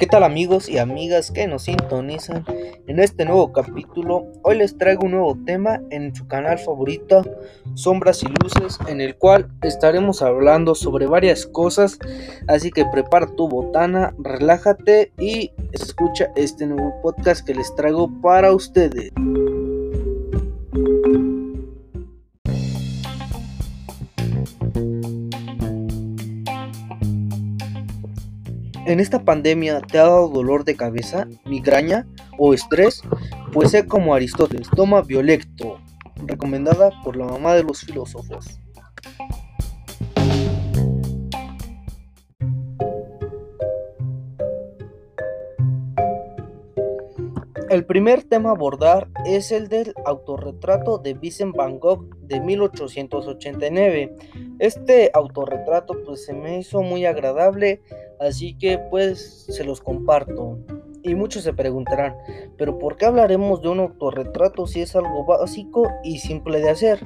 ¿Qué tal amigos y amigas que nos sintonizan en este nuevo capítulo? Hoy les traigo un nuevo tema en su canal favorito, Sombras y Luces, en el cual estaremos hablando sobre varias cosas. Así que prepara tu botana, relájate y escucha este nuevo podcast que les traigo para ustedes. En esta pandemia te ha dado dolor de cabeza, migraña o estrés, pues sé como Aristóteles, toma Violecto, recomendada por la mamá de los filósofos. El primer tema a abordar es el del autorretrato de Vincent Van Gogh de 1889. Este autorretrato pues se me hizo muy agradable, así que pues se los comparto. Y muchos se preguntarán, pero ¿por qué hablaremos de un autorretrato si es algo básico y simple de hacer?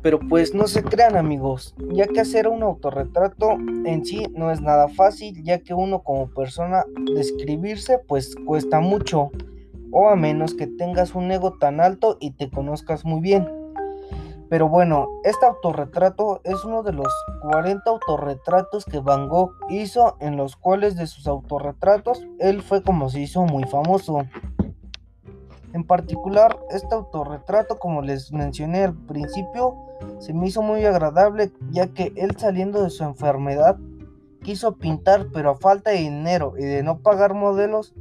Pero pues no se crean amigos, ya que hacer un autorretrato en sí no es nada fácil, ya que uno como persona describirse pues cuesta mucho o a menos que tengas un ego tan alto y te conozcas muy bien. Pero bueno, este autorretrato es uno de los 40 autorretratos que Van Gogh hizo, en los cuales de sus autorretratos él fue como se hizo muy famoso. En particular, este autorretrato, como les mencioné al principio, se me hizo muy agradable, ya que él saliendo de su enfermedad quiso pintar, pero a falta de dinero y de no pagar modelos,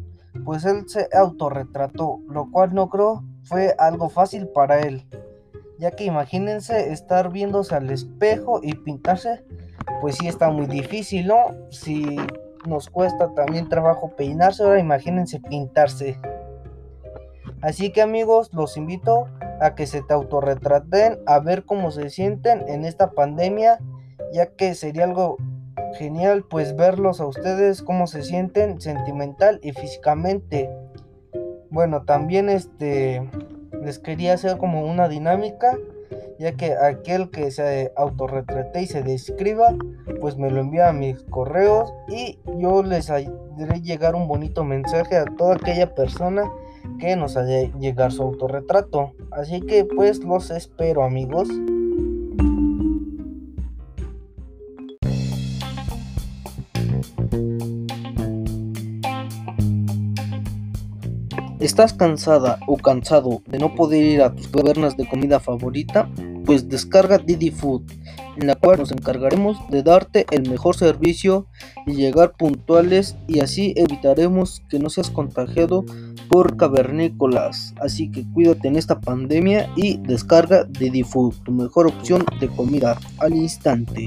pues él se autorretrató, lo cual no creo fue algo fácil para él, ya que imagínense estar viéndose al espejo y pintarse, pues sí está muy difícil, ¿no? Si nos cuesta también trabajo peinarse, ahora imagínense pintarse. Así que amigos, los invito a que se te autorretraten, a ver cómo se sienten en esta pandemia, ya que sería algo genial pues verlos a ustedes cómo se sienten sentimental y físicamente. Bueno, también este les quería hacer como una dinámica, ya que aquel que se autorretrate y se describa, pues me lo envía a mis correos y yo les haré llegar un bonito mensaje a toda aquella persona que nos haya llegar su autorretrato. Así que pues los espero amigos. ¿Estás cansada o cansado de no poder ir a tus cavernas de comida favorita? Pues descarga Didi Food, en la cual nos encargaremos de darte el mejor servicio y llegar puntuales y así evitaremos que no seas contagiado por cavernícolas. Así que cuídate en esta pandemia y descarga Didi Food, tu mejor opción de comida al instante.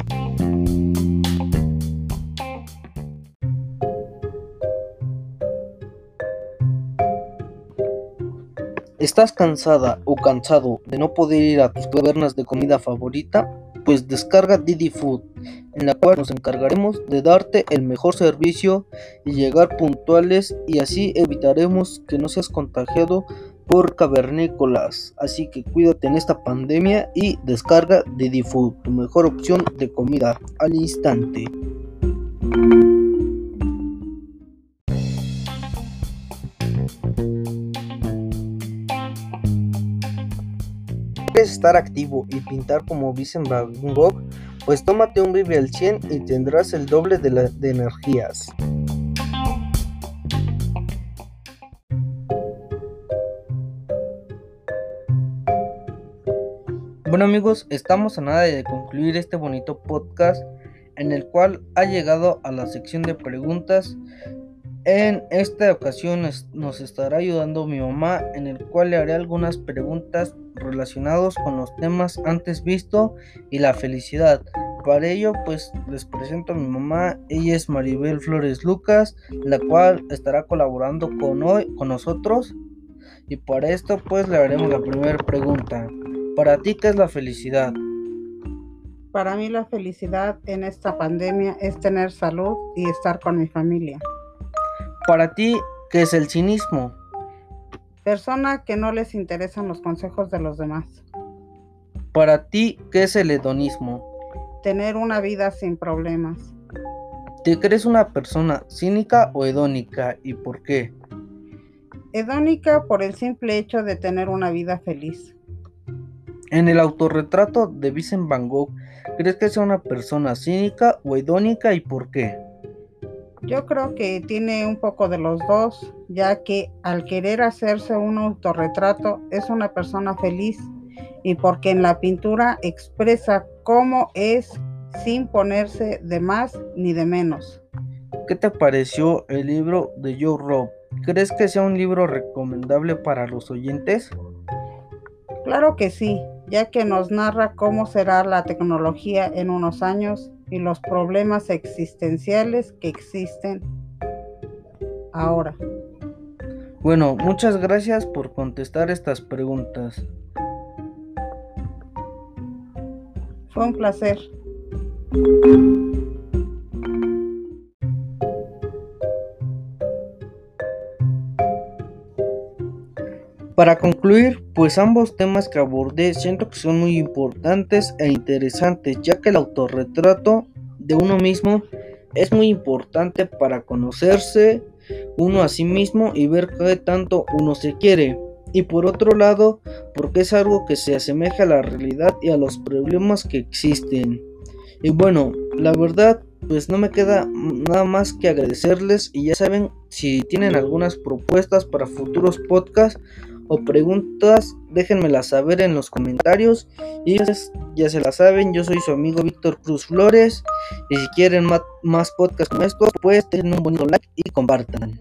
¿Estás cansada o cansado de no poder ir a tus cavernas de comida favorita? Pues descarga Didi Food, en la cual nos encargaremos de darte el mejor servicio y llegar puntuales y así evitaremos que no seas contagiado por cavernícolas. Así que cuídate en esta pandemia y descarga Didi Food, tu mejor opción de comida al instante. ¿Quieres estar activo y pintar como Vincent Van Gogh? Pues tómate un Vive al 100 y tendrás el doble de, de energías. Bueno amigos, estamos a nada de concluir este bonito podcast en el cual ha llegado a la sección de preguntas en esta ocasión nos estará ayudando mi mamá en el cual le haré algunas preguntas relacionadas con los temas antes visto y la felicidad. Para ello pues les presento a mi mamá, ella es Maribel Flores Lucas, la cual estará colaborando con hoy con nosotros y para esto pues le haremos la primera pregunta. Para ti qué es la felicidad? Para mí la felicidad en esta pandemia es tener salud y estar con mi familia. Para ti, ¿qué es el cinismo? Persona que no les interesan los consejos de los demás. Para ti, ¿qué es el hedonismo? Tener una vida sin problemas. ¿Te crees una persona cínica o hedónica y por qué? Hedónica por el simple hecho de tener una vida feliz. En el autorretrato de Vincent Van Gogh, ¿crees que sea una persona cínica o hedónica y por qué? Yo creo que tiene un poco de los dos, ya que al querer hacerse un autorretrato es una persona feliz y porque en la pintura expresa cómo es sin ponerse de más ni de menos. ¿Qué te pareció el libro de Joe Rob? ¿Crees que sea un libro recomendable para los oyentes? Claro que sí, ya que nos narra cómo será la tecnología en unos años y los problemas existenciales que existen ahora. Bueno, muchas gracias por contestar estas preguntas. Fue un placer. Para concluir, pues ambos temas que abordé siento que son muy importantes e interesantes, ya que el autorretrato de uno mismo es muy importante para conocerse uno a sí mismo y ver qué tanto uno se quiere. Y por otro lado, porque es algo que se asemeja a la realidad y a los problemas que existen. Y bueno, la verdad, pues no me queda nada más que agradecerles y ya saben, si tienen algunas propuestas para futuros podcasts o preguntas, déjenmelas saber en los comentarios. Y ya se la saben, yo soy su amigo Víctor Cruz Flores. Y si quieren más, podcasts como estos, pues den un bonito like y compartan.